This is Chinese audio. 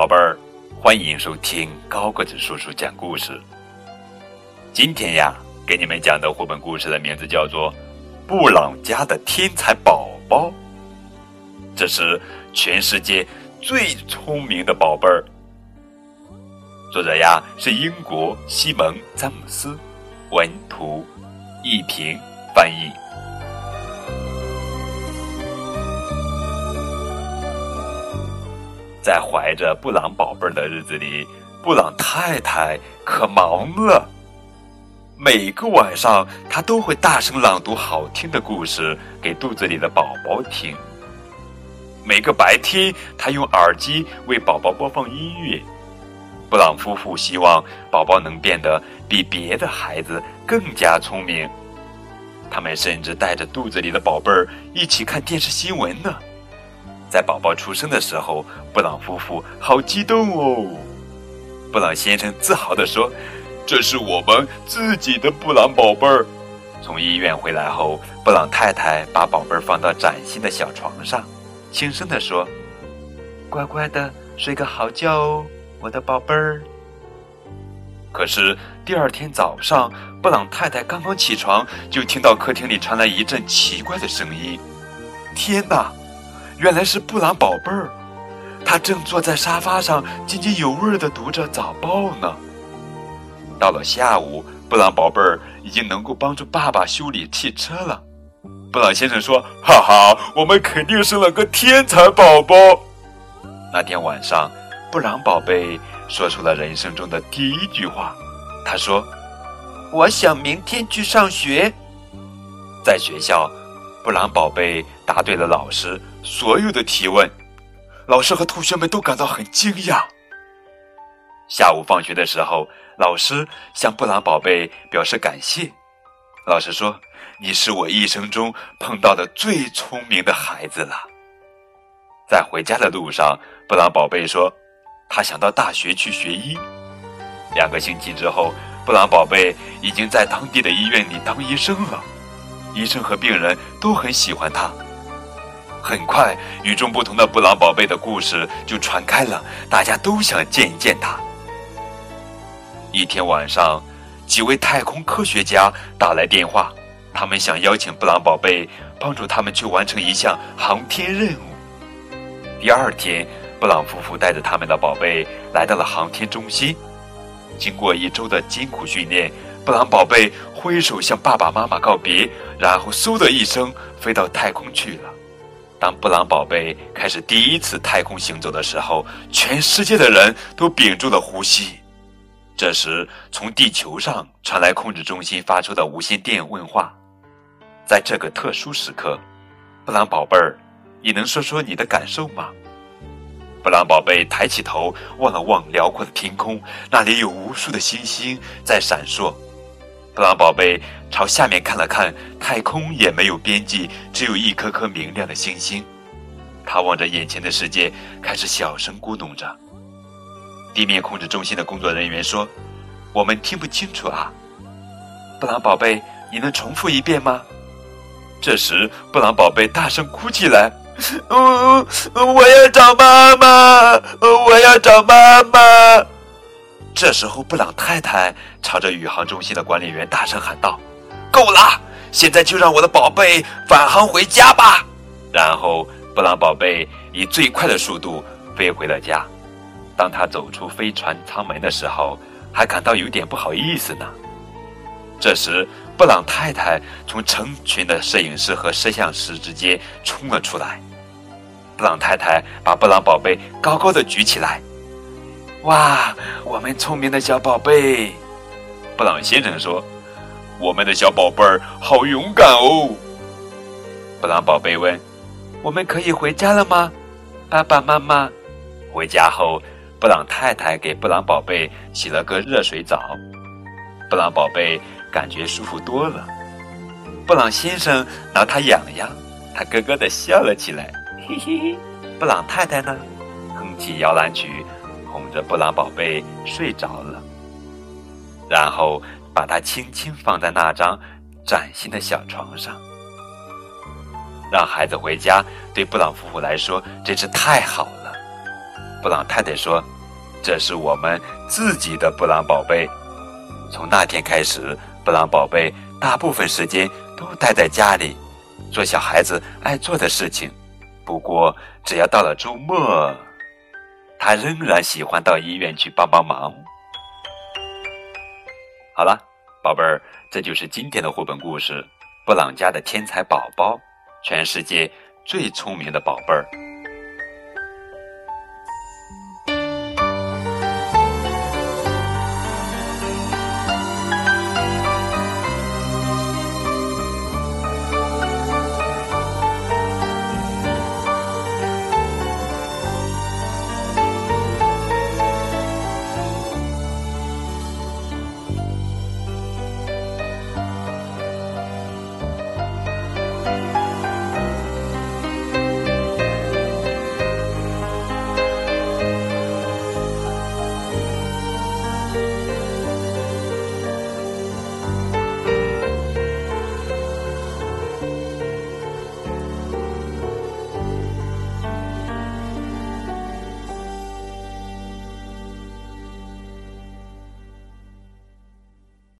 宝贝儿，欢迎收听高个子叔叔讲故事。今天呀，给你们讲的绘本故事的名字叫做《布朗家的天才宝宝》。这是全世界最聪明的宝贝儿。作者呀是英国西蒙·詹姆斯，文图，一平翻译。在怀着布朗宝贝儿的日子里，布朗太太可忙了。每个晚上，她都会大声朗读好听的故事给肚子里的宝宝听。每个白天，她用耳机为宝宝播放音乐。布朗夫妇希望宝宝能变得比别的孩子更加聪明。他们甚至带着肚子里的宝贝儿一起看电视新闻呢。在宝宝出生的时候，布朗夫妇好激动哦。布朗先生自豪地说：“这是我们自己的布朗宝贝儿。”从医院回来后，布朗太太把宝贝儿放到崭新的小床上，轻声地说：“乖乖的睡个好觉哦，我的宝贝儿。”可是第二天早上，布朗太太刚刚起床，就听到客厅里传来一阵奇怪的声音。天哪！原来是布朗宝贝儿，他正坐在沙发上津津有味地读着早报呢。到了下午，布朗宝贝儿已经能够帮助爸爸修理汽车了。布朗先生说：“哈哈，我们肯定生了个天才宝宝。”那天晚上，布朗宝贝说出了人生中的第一句话。他说：“我想明天去上学。”在学校。布朗宝贝答对了老师所有的提问，老师和同学们都感到很惊讶。下午放学的时候，老师向布朗宝贝表示感谢。老师说：“你是我一生中碰到的最聪明的孩子了。”在回家的路上，布朗宝贝说：“他想到大学去学医。”两个星期之后，布朗宝贝已经在当地的医院里当医生了。医生和病人都很喜欢他。很快，与众不同的布朗宝贝的故事就传开了，大家都想见一见他。一天晚上，几位太空科学家打来电话，他们想邀请布朗宝贝帮助他们去完成一项航天任务。第二天，布朗夫妇带着他们的宝贝来到了航天中心。经过一周的艰苦训练。布朗宝贝挥手向爸爸妈妈告别，然后嗖的一声飞到太空去了。当布朗宝贝开始第一次太空行走的时候，全世界的人都屏住了呼吸。这时，从地球上传来控制中心发出的无线电问话：“在这个特殊时刻，布朗宝贝儿，你能说说你的感受吗？”布朗宝贝抬起头望了望辽阔的天空，那里有无数的星星在闪烁。布朗宝贝朝下面看了看，太空也没有边际，只有一颗颗明亮的星星。他望着眼前的世界，开始小声咕哝着。地面控制中心的工作人员说：“我们听不清楚啊。”布朗宝贝，你能重复一遍吗？这时，布朗宝贝大声哭起来：“嗯，我要找妈妈，我要找妈妈。”这时候，布朗太太朝着宇航中心的管理员大声喊道：“够了！现在就让我的宝贝返航回家吧！”然后，布朗宝贝以最快的速度飞回了家。当他走出飞船舱门的时候，还感到有点不好意思呢。这时，布朗太太从成群的摄影师和摄像师之间冲了出来。布朗太太把布朗宝贝高高的举起来。哇，我们聪明的小宝贝，布朗先生说：“我们的小宝贝儿好勇敢哦。”布朗宝贝问：“我们可以回家了吗？”爸爸妈妈回家后，布朗太太给布朗宝贝洗了个热水澡，布朗宝贝感觉舒服多了。布朗先生挠他痒痒，他咯咯的笑了起来，嘿嘿。布朗太太呢，哼起摇篮曲。哄着布朗宝贝睡着了，然后把它轻轻放在那张崭新的小床上。让孩子回家对布朗夫妇来说真是太好了。布朗太太说：“这是我们自己的布朗宝贝。”从那天开始，布朗宝贝大部分时间都待在家里，做小孩子爱做的事情。不过，只要到了周末，他仍然喜欢到医院去帮帮忙。好了，宝贝儿，这就是今天的绘本故事《布朗家的天才宝宝》，全世界最聪明的宝贝儿。